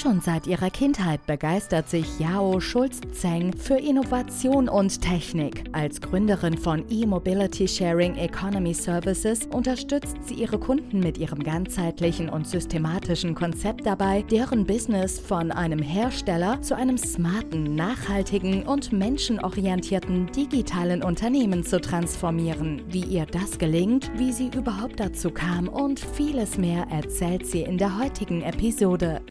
Schon seit ihrer Kindheit begeistert sich Yao Schulz-Zeng für Innovation und Technik. Als Gründerin von E-Mobility Sharing Economy Services unterstützt sie ihre Kunden mit ihrem ganzheitlichen und systematischen Konzept dabei, deren Business von einem Hersteller zu einem smarten, nachhaltigen und menschenorientierten digitalen Unternehmen zu transformieren. Wie ihr das gelingt, wie sie überhaupt dazu kam und vieles mehr erzählt sie in der heutigen Episode.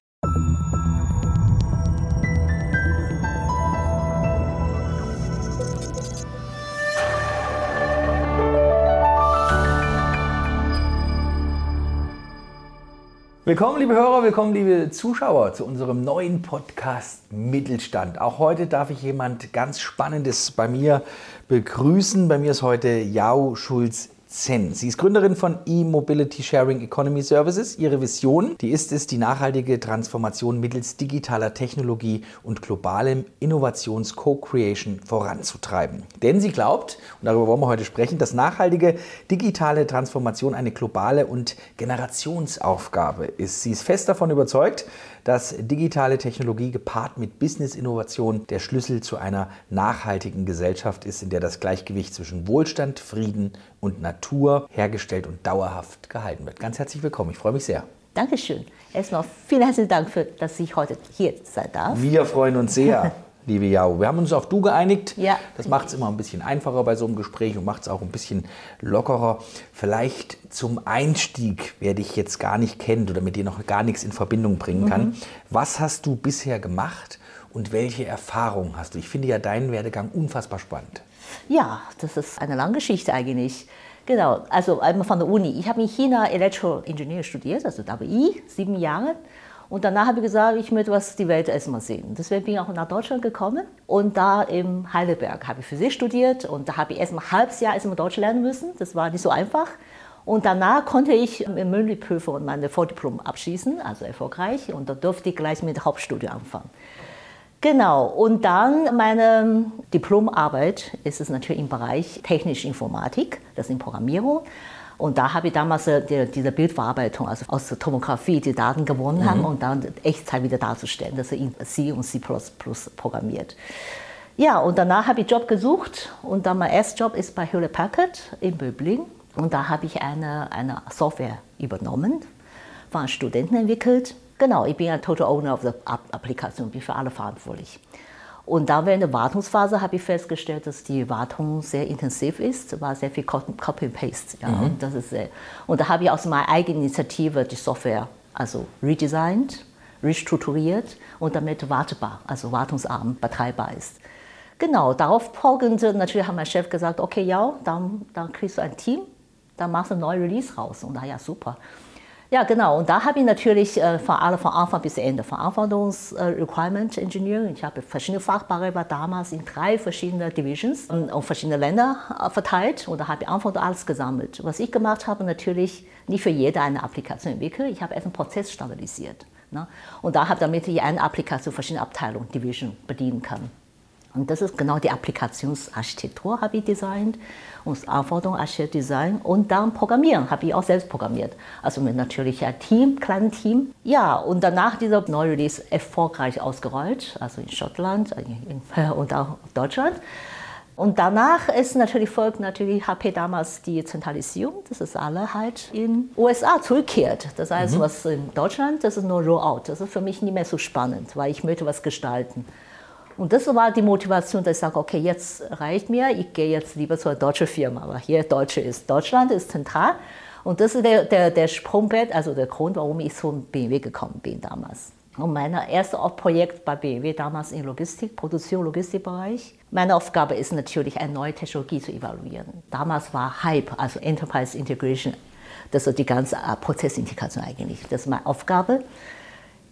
Willkommen, liebe Hörer, willkommen, liebe Zuschauer, zu unserem neuen Podcast Mittelstand. Auch heute darf ich jemand ganz Spannendes bei mir begrüßen. Bei mir ist heute Jau Schulz Zen. Sie ist Gründerin von E-Mobility Sharing Economy Services. Ihre Vision, die ist es, die nachhaltige Transformation mittels digitaler Technologie und globalem Innovations-Co-Creation voranzutreiben. Denn sie glaubt, und darüber wollen wir heute sprechen, dass nachhaltige digitale Transformation eine globale und Generationsaufgabe ist. Sie ist fest davon überzeugt, dass digitale Technologie gepaart mit Business-Innovation der Schlüssel zu einer nachhaltigen Gesellschaft ist, in der das Gleichgewicht zwischen Wohlstand, Frieden und Natur hergestellt und dauerhaft gehalten wird. Ganz herzlich willkommen, ich freue mich sehr. Dankeschön. Erstmal vielen herzlichen Dank, für, dass ich heute hier sein darf. Wir freuen uns sehr. liebe Jau. Wir haben uns auf Du geeinigt. Ja. Das macht es immer ein bisschen einfacher bei so einem Gespräch und macht es auch ein bisschen lockerer. Vielleicht zum Einstieg, wer dich jetzt gar nicht kennt oder mit dir noch gar nichts in Verbindung bringen kann. Mhm. Was hast du bisher gemacht und welche Erfahrungen hast du? Ich finde ja deinen Werdegang unfassbar spannend. Ja, das ist eine lange Geschichte eigentlich. Genau, also einmal von der Uni. Ich habe in China Elektroingenieur studiert, also WI, sieben Jahre. Und danach habe ich gesagt, ich möchte was die Welt erstmal sehen. Deswegen bin ich auch nach Deutschland gekommen. Und da im Heidelberg habe ich Physik studiert. Und da habe ich erstmal ein halbes Jahr erstmal Deutsch lernen müssen. Das war nicht so einfach. Und danach konnte ich im Mündlichprüfung meine Vordiplom abschließen, also erfolgreich. Und da durfte ich gleich mit Hauptstudium anfangen. Genau, und dann meine Diplomarbeit ist es natürlich im Bereich technische Informatik, das ist in Programmierung. Und da habe ich damals äh, die, diese Bildverarbeitung, also aus der Tomographie, die Daten gewonnen mhm. haben und dann Echtzeit wieder darzustellen. Das ist in C und C programmiert. Ja, und danach habe ich Job gesucht und dann mein erster Job ist bei Hewlett Packard in Böbling. Und da habe ich eine, eine Software übernommen, von Studenten entwickelt. Genau, ich bin ein Total Owner of the Applikation, bin für alle verantwortlich. Und da während der Wartungsphase habe ich festgestellt, dass die Wartung sehr intensiv ist, war sehr viel Copy and Paste. Ja, mhm. und, das ist sehr, und da habe ich aus meiner eigenen Initiative die Software also redesigned, restrukturiert und damit wartbar, also wartungsarm betreibbar ist. Genau, darauf folgend natürlich hat mein Chef gesagt, okay, ja, dann, dann kriegst du ein Team, dann machst du ein neues Release raus. Und da ja, super. Ja, genau. Und da habe ich natürlich äh, von, alle, von Anfang bis Ende, von Anforderungs äh, Requirement Engineering. Ich habe verschiedene Fachbereiche damals in drei verschiedene Divisions und, und verschiedene Länder äh, verteilt und da habe ich Anforderungen alles gesammelt. Was ich gemacht habe, natürlich nicht für jede eine Applikation entwickelt. Ich habe erst einen Prozess standardisiert. Ne? Und da habe damit ich eine Applikation verschiedene Abteilungen, Division bedienen kann. Und das ist genau die Applikationsarchitektur, habe ich designt und Anforderungsarchitektur design und dann Programmieren, habe ich auch selbst programmiert. Also mit natürlich ein Team, kleines Team. Ja, und danach dieser neue Release erfolgreich ausgerollt, also in Schottland und auch Deutschland. Und danach ist natürlich folgt natürlich HP damals die Zentralisierung, dass es alle halt in USA zurückkehrt. Das heißt, mhm. was in Deutschland, das ist nur Rollout. Das ist für mich nicht mehr so spannend, weil ich möchte was gestalten. Und das war die Motivation, dass ich sage, okay, jetzt reicht mir, ich gehe jetzt lieber zu einer deutschen Firma. Aber hier Deutsche ist, Deutschland ist zentral. Und das ist der, der, der Sprungbrett, also der Grund, warum ich zum BMW gekommen bin damals. Und mein erstes Projekt bei BMW damals in Logistik, Produktion, Logistikbereich. Meine Aufgabe ist natürlich, eine neue Technologie zu evaluieren. Damals war Hype, also Enterprise Integration, das ist die ganze Prozessintegration eigentlich. Das ist meine Aufgabe.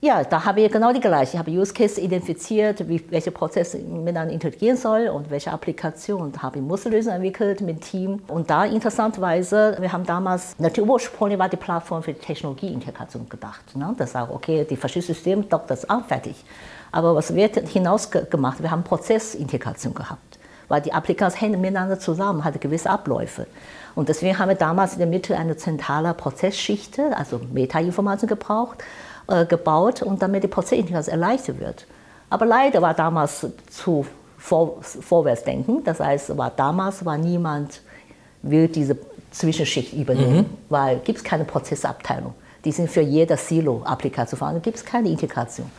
Ja, da habe ich genau die gleiche. Ich habe Use Case identifiziert, wie, welche Prozesse miteinander interagieren soll und welche Applikation. Da habe ich Musterlösungen entwickelt mit dem Team. Und da interessanterweise, wir haben damals, natürlich ursprünglich war die Plattform für die Technologieintegration gedacht. Ne? Das sagt, okay, die verschiedenen Systeme dockt das an, fertig. Aber was wird hinaus gemacht? Wir haben Prozessintegration gehabt, weil die Applikationen hängen miteinander zusammen, hat gewisse Abläufe. Und deswegen haben wir damals in der Mitte eine zentrale Prozessschicht, also Metainformation gebraucht äh, gebaut und damit die Prozessintegration erleichtert wird. Aber leider war damals zu vor, Vorwärtsdenken. Das heißt, war damals war niemand will diese Zwischenschicht übernehmen, mhm. weil gibt es keine Prozessabteilung. Die sind für jede Silo-Applikation vorhanden, gibt es keine Integration.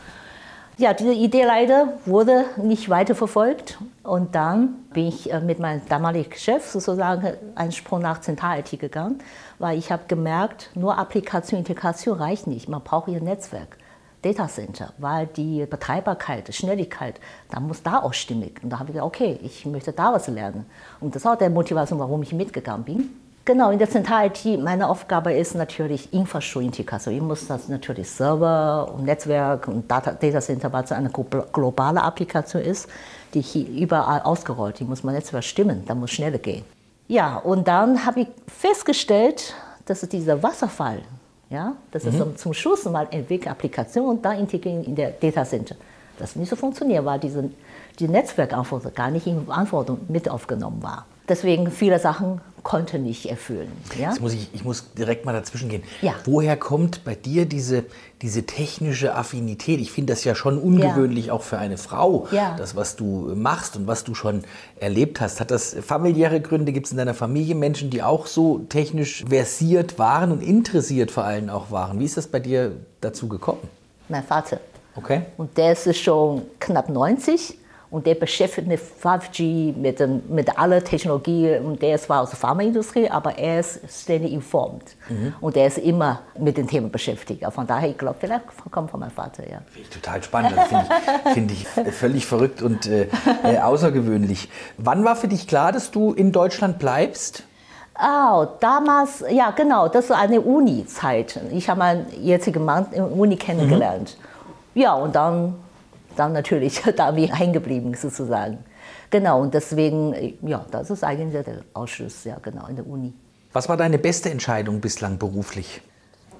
Ja, diese Idee leider wurde nicht weiterverfolgt. Und dann bin ich äh, mit meinem damaligen Chef sozusagen einen Sprung nach Zentral-IT gegangen, weil ich habe gemerkt, nur Applikation, Integration reicht nicht. Man braucht ein Netzwerk. Data Center, weil die Betreibarkeit, Schnelligkeit, da muss da auch stimmig. Und da habe ich gesagt, okay, ich möchte da was lernen. Und das war der Motivation, warum ich mitgegangen bin. Genau, in der Zentral-IT, meine Aufgabe ist natürlich Infrastrukturintegration. Ich muss das natürlich Server und Netzwerk und Data, Data Center, was eine globale Applikation ist, die hier überall ausgerollt. Die muss man Netzwerk stimmen, da muss schneller gehen. Ja, und dann habe ich festgestellt, dass dieser Wasserfall, ja, das mhm. ist zum Schluss mal entwickelte Applikation und dann integrieren in der Data Center. Das nicht so funktioniert, weil diese, die Netzwerkanforderung gar nicht in Verantwortung mit aufgenommen war. Deswegen viele Sachen konnte nicht erfüllen. Ja? Jetzt muss ich, ich muss direkt mal dazwischen gehen. Ja. Woher kommt bei dir diese, diese technische Affinität? Ich finde das ja schon ungewöhnlich ja. auch für eine Frau, das, was du machst und was du schon erlebt hast. Hat das familiäre Gründe? Gibt es in deiner Familie Menschen, die auch so technisch versiert waren und interessiert vor allem auch waren? Wie ist das bei dir dazu gekommen? Mein Vater. Okay. Und der ist schon knapp 90 und der beschäftigt mit 5G, mit, mit aller Technologie. Und der ist zwar aus der Pharmaindustrie, aber er ist ständig informiert. Mhm. Und er ist immer mit den Themen beschäftigt. Von daher, ich glaube, vielleicht kommt von meinem Vater, ja. Finde ich total spannend. Finde ich, find ich völlig verrückt und äh, äh, außergewöhnlich. Wann war für dich klar, dass du in Deutschland bleibst? Oh, damals, ja genau, das war eine Uni-Zeit. Ich habe meinen jetzigen Mann in der Uni kennengelernt. Mhm. Ja, und dann dann natürlich da bin ich sozusagen. Genau, und deswegen, ja, das ist eigentlich der Ausschuss, ja genau, in der Uni. Was war deine beste Entscheidung bislang beruflich?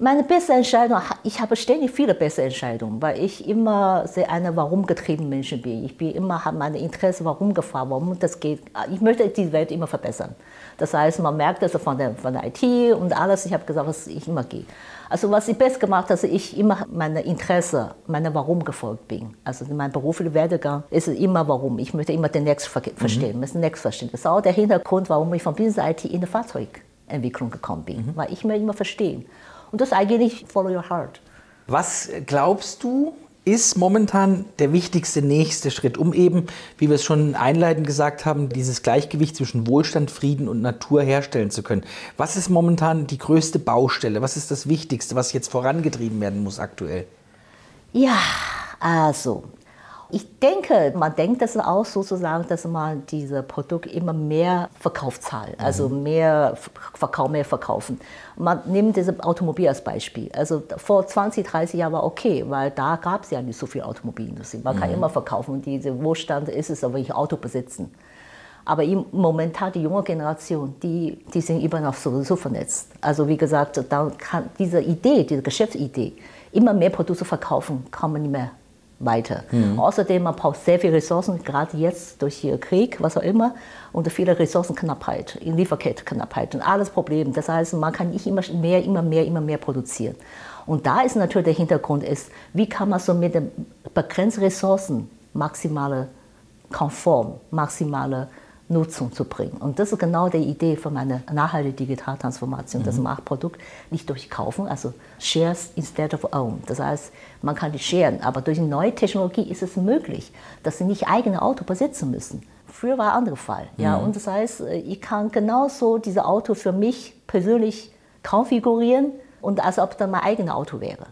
Meine beste Entscheidung, ich habe ständig viele beste Entscheidungen, weil ich immer sehr eine warum getriebene Mensch bin. Ich bin immer habe meine Interesse warum gefragt, warum das geht. Ich möchte die Welt immer verbessern. Das heißt, man merkt das von der, von der IT und alles. Ich habe gesagt, was ich immer gehe. Also was ich best gemacht habe, dass ich immer meine Interesse, meine Warum gefolgt bin. Also mein beruflicher Werdegang ist immer Warum. Ich möchte immer den Next verstehen, mhm. das Next verstehen. Das ist auch der Hintergrund, warum ich von Business IT in die Fahrzeugentwicklung gekommen bin, mhm. weil ich mir immer verstehen. Und das ist eigentlich Follow Your Heart. Was glaubst du, ist momentan der wichtigste nächste Schritt, um eben, wie wir es schon einleitend gesagt haben, dieses Gleichgewicht zwischen Wohlstand, Frieden und Natur herstellen zu können? Was ist momentan die größte Baustelle? Was ist das Wichtigste, was jetzt vorangetrieben werden muss aktuell? Ja, also ich denke, man denkt das auch sozusagen, dass man diese Produkte immer mehr Verkaufszahlen, mhm. also mehr Verkauf, mehr verkaufen. Man nimmt das Automobil als Beispiel. Also vor 20, 30 Jahren war okay, weil da gab es ja nicht so viel Automobilindustrie. Man mhm. kann immer verkaufen und diese Wohlstand ist es, aber ich Auto besitzen. Aber im momentan die junge Generation, die, die sind immer noch sowieso vernetzt. Also wie gesagt, dann kann diese Idee, diese Geschäftsidee, immer mehr Produkte verkaufen, kann man nicht mehr weiter. Mhm. Außerdem, man braucht sehr viele Ressourcen, gerade jetzt durch den Krieg, was auch immer, und viele Ressourcenknappheit, Lieferkettenknappheit und alles Problem. Das heißt, man kann nicht immer mehr, immer mehr, immer mehr produzieren. Und da ist natürlich der Hintergrund ist, wie kann man so mit den begrenzten Ressourcen maximale Konform, maximale Nutzung zu bringen. Und das ist genau die Idee von meiner nachhaltigen Digitaltransformation, mhm. dass man Produkt nicht durchkaufen, also shares instead of own. Das heißt, man kann die sharen, aber durch neue Technologie ist es möglich, dass sie nicht eigene Auto besitzen müssen. Früher war ein anderer Fall. Mhm. Ja, und das heißt, ich kann genauso dieses Auto für mich persönlich konfigurieren und als ob das mein eigenes Auto wäre.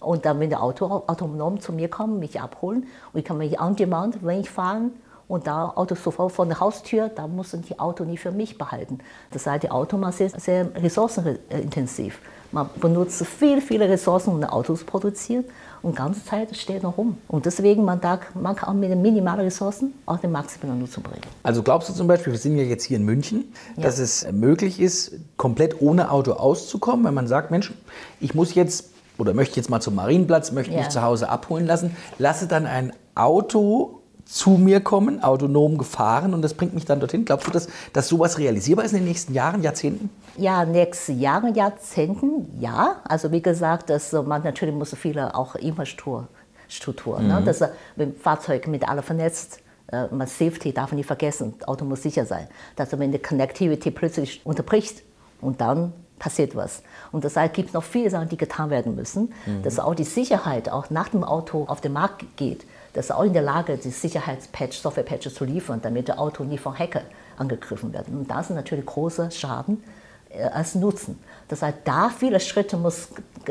Und dann, wenn der Auto autonom zu mir kommt, mich abholen und ich kann mich on demand, wenn ich fahren Und da Auto sofort vor der Haustür, da müssen die Auto nicht für mich behalten. Das heißt, die Auto ist sehr, sehr ressourcenintensiv. Man benutzt viele, viele Ressourcen, um Autos zu produzieren und die ganze Zeit steht noch rum. Und deswegen, man, da, man kann auch mit minimalen Ressourcen auch den maximalen Nutzen bringen. Also glaubst du zum Beispiel, wir sind ja jetzt hier in München, ja. dass es möglich ist, komplett ohne Auto auszukommen, wenn man sagt, Mensch, ich muss jetzt oder möchte jetzt mal zum Marienplatz, möchte ja. mich zu Hause abholen lassen, lasse dann ein Auto zu mir kommen, autonom gefahren und das bringt mich dann dorthin. Glaubst du, dass, dass sowas realisierbar ist in den nächsten Jahren, Jahrzehnten? Ja, nächste Jahre, Jahrzehnten, ja. Also wie gesagt, dass man natürlich muss viele auch Infrastruktur, Struktur, ne? mhm. ne? dass wenn Fahrzeug mit alle vernetzt, äh, man Safety darf nicht vergessen, Auto muss sicher sein. Dass wenn die Connectivity plötzlich unterbricht und dann passiert was. Und heißt, gibt noch viele Sachen, die getan werden müssen, mhm. dass auch die Sicherheit auch nach dem Auto auf den Markt geht das ist auch in der Lage, die Sicherheitspatch, Softwarepatches zu liefern, damit das Auto nicht von Hacker angegriffen wird. Und das ist natürlich großer Schaden äh, als Nutzen. Das heißt, da viele Schritte muss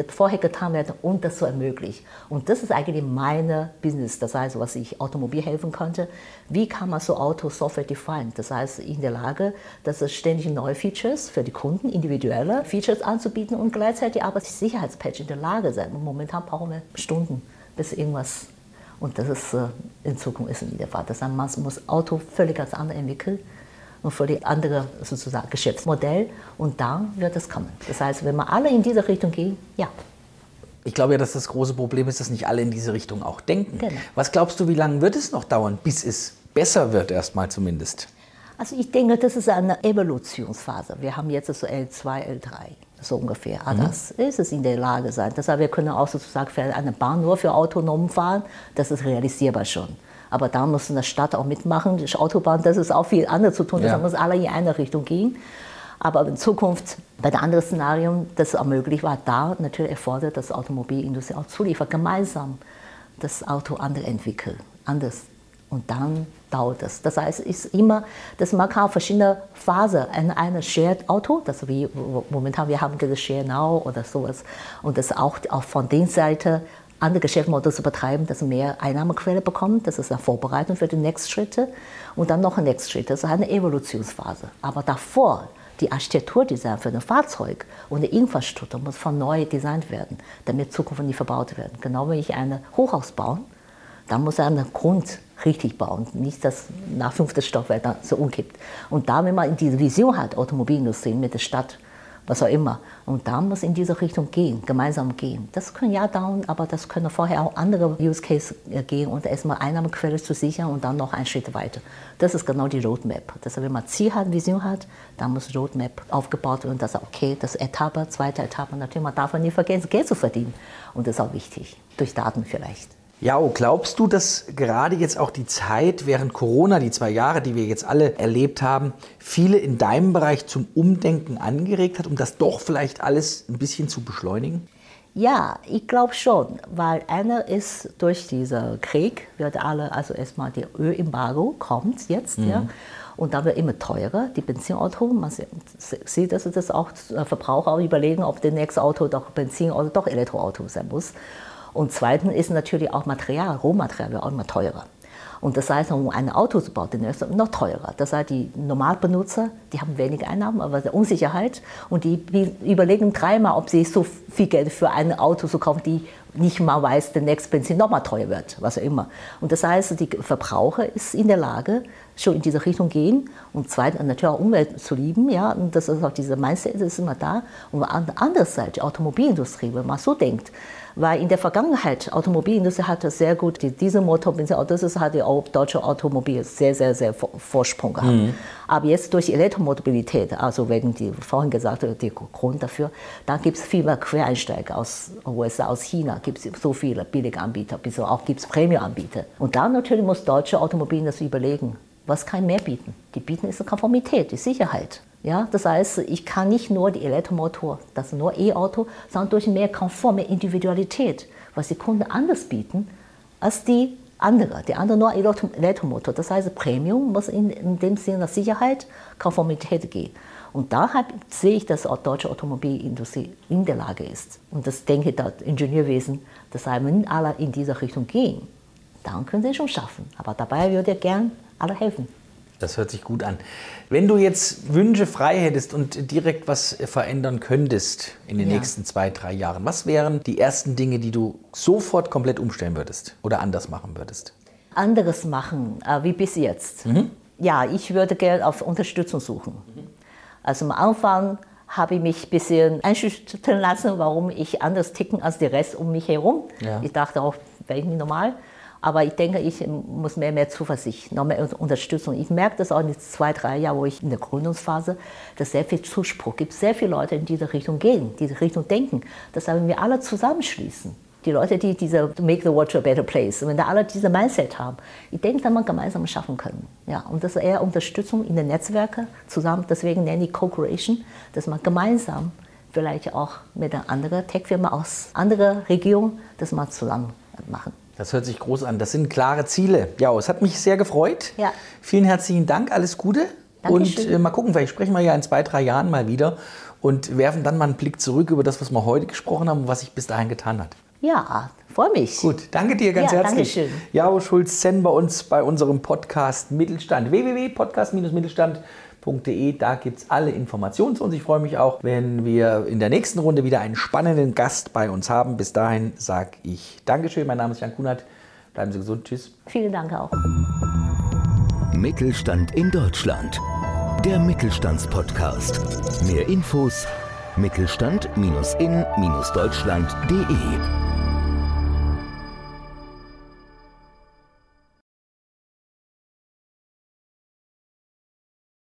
vorher getan werden, um das zu ermöglichen. Und das ist eigentlich meine Business, das heißt, was ich Automobil helfen konnte. Wie kann man so Auto Software define? Das heißt, in der Lage, dass es ständig neue Features für die Kunden, individuelle Features anzubieten und gleichzeitig aber Sicherheitspatch in der Lage sein. Und momentan brauchen wir Stunden, bis irgendwas und das ist äh, in Zukunft ist nicht der Fall. Das heißt, man muss Auto völlig als anders entwickeln und völlig andere sozusagen Geschäftsmodell und dann wird es kommen. Das heißt, wenn wir alle in diese Richtung gehen, ja. Ich glaube ja, dass das große Problem ist, dass nicht alle in diese Richtung auch denken. Genau. Was glaubst du, wie lange wird es noch dauern, bis es besser wird, erstmal zumindest? Also ich denke, das ist eine Evolutionsphase. Wir haben jetzt so L2, L3 so ungefähr. Ah, mhm. Das ist es in der Lage sein. Deshalb wir können auch sozusagen für eine Bahn nur für autonom fahren. Das ist realisierbar schon. Aber da muss eine Stadt auch mitmachen. Die Autobahn, das ist auch viel anderes zu tun. Ja. Deshalb muss alle in eine Richtung gehen. Aber in Zukunft, bei den anderen Szenarien, das auch möglich war, da natürlich erfordert das Automobilindustrie auch zuliefert, gemeinsam das Auto anders entwickeln, anders und dann dauert es. Das heißt, ist immer, dass man kann verschiedene Phasen in einem Shared Auto, das wie momentan wir haben dieses Share Now oder sowas, und das auch, auch von der Seite andere Geschäftsmodelle zu betreiben, dass mehr Einnahmequelle bekommt. Das ist eine Vorbereitung für die nächsten Schritte. Und dann noch ein nächster Schritt. Das ist eine Evolutionsphase. Aber davor, die Architekturdesign für ein Fahrzeug und die Infrastruktur muss von neu designt werden, damit Zukunft nicht verbaut werden. Genau wie ich ein Hochhaus baue, dann muss einen Grund richtig bauen, nicht das nach fünftes Stockwerk dann so umkippt. Und da, wenn man diese Vision hat, Automobilindustrie mit der Stadt, was auch immer, und da muss in diese Richtung gehen, gemeinsam gehen. Das können ja dauern, aber das können vorher auch andere Use Case äh, gehen und erstmal Einnahmequelle zu sichern und dann noch einen Schritt weiter. Das ist genau die Roadmap. Deshalb, wenn man Ziel hat, Vision hat, dann muss Roadmap aufgebaut werden, dass okay, das Etappe, zweite Etappe, natürlich, man darf nicht vergessen, Geld zu verdienen. Und das ist auch wichtig, durch Daten vielleicht. Ja, oh, glaubst du, dass gerade jetzt auch die Zeit während Corona, die zwei Jahre, die wir jetzt alle erlebt haben, viele in deinem Bereich zum Umdenken angeregt hat, um das doch vielleicht alles ein bisschen zu beschleunigen? Ja, ich glaube schon, weil einer ist durch diesen Krieg, wird alle, also erstmal der Ölembargo kommt jetzt, mhm. ja, und da wird immer teurer, die Benzinauto. Man sieht, dass das auch Verbraucher auch überlegen, ob das nächste Auto doch Benzin oder doch Elektroauto sein muss. Und zweitens ist natürlich auch Material, Rohmaterial wird auch immer teurer. Und das heißt, um ein Auto zu bauen, dann ist es noch teurer. Das heißt, die Normalbenutzer, die haben weniger Einnahmen, aber Unsicherheit. Und die überlegen dreimal, ob sie so viel Geld für ein Auto zu kaufen, die nicht mal weiß, der nächste Benzin noch mal teuer wird, was auch immer. Und das heißt, die Verbraucher ist in der Lage, schon in diese Richtung gehen und zweitens natürlich auch Umwelt zu lieben, ja, und das ist auch diese Mindset ist immer da. Und andererseits die Automobilindustrie, wenn man so denkt, weil in der Vergangenheit Automobilindustrie hatte sehr gut die Dieselmotor, das ist hat die deutsche Automobil sehr sehr sehr Vorsprung gehabt. Mhm. Aber jetzt durch Elektromobilität, also wegen die vorhin gesagt der Grund dafür, da gibt es viele Quereinsteiger aus USA, aus China, gibt es so viele billige Anbieter, bis auch gibt es Premium-Anbieter. Und da natürlich muss deutsche Automobilindustrie überlegen, was kann ich mehr bieten? Die bieten ist die Konformität, die Sicherheit. Ja, das heißt, ich kann nicht nur die Elektromotor, das nur E-Auto, sondern durch mehr Komfort, mehr Individualität, was die Kunden anders bieten als die andere. Die andere nur Elektromotor. Das heißt, Premium muss in, in dem Sinne Sicherheit, Konformität gehen. Und da sehe ich, dass auch die deutsche Automobilindustrie in der Lage ist. Und das denke ich, das Ingenieurwesen, das heißt, wenn alle in diese Richtung gehen, dann können sie es schon schaffen. Aber dabei würde ich gern alle helfen. Das hört sich gut an. Wenn du jetzt Wünsche frei hättest und direkt was verändern könntest in den Ja. nächsten zwei, drei Jahren, was wären die ersten Dinge, die du sofort komplett umstellen würdest oder anders machen würdest? anderes machen, äh, wie bis jetzt. Ja, ich würde gerne auf Unterstützung suchen. Also am Anfang habe ich mich ein bisschen einschüchtern lassen, warum ich anders ticken als der Rest um mich herum. Ja. Ich dachte auch, wäre ich nicht normal. Aber ich denke, ich muss mehr, mehr Zuversicht, noch mehr Unterstützung. Ich merke das auch in den zwei, drei Jahren, wo ich in der Gründungsphase, dass sehr viel Zuspruch gibt, sehr viele Leute in diese Richtung gehen, diese Richtung denken. Das haben wir alle zusammenschließen. Die Leute, die diese Make the World a Better Place, wenn da alle diese Mindset haben, ich denke, dass man gemeinsam schaffen können. Ja, und das ist eher Unterstützung in den Netzwerken zusammen. Deswegen nenne ich Co-Creation, dass man gemeinsam vielleicht auch mit einer anderen Tech-Firma aus anderer Region, das mal zusammen machen. Das hört sich groß an. Das sind klare Ziele. Ja, es hat mich sehr gefreut. Ja. Vielen herzlichen Dank. Alles Gute. Dankeschön. Und äh, mal gucken, vielleicht sprechen wir ja in zwei, drei Jahren mal wieder und werfen dann mal einen Blick zurück über das, was wir heute gesprochen haben und was sich bis dahin getan hat. Ja, freue mich. Gut, danke dir ganz Ja, herzlich. Dankeschön. Jao Schulz-Zen bei uns bei unserem Podcast Mittelstand. www.podcast-mittelstand.de. Da gibt es alle Informationen zu uns. Ich freue mich auch, wenn wir in der nächsten Runde wieder einen spannenden Gast bei uns haben. Bis dahin sage ich Dankeschön. Mein Name ist Jan Kunert. Bleiben Sie gesund. Tschüss. Vielen Dank auch. Mittelstand in Deutschland. Der Mittelstandspodcast. Mehr Infos mittelstand-in-deutschland.de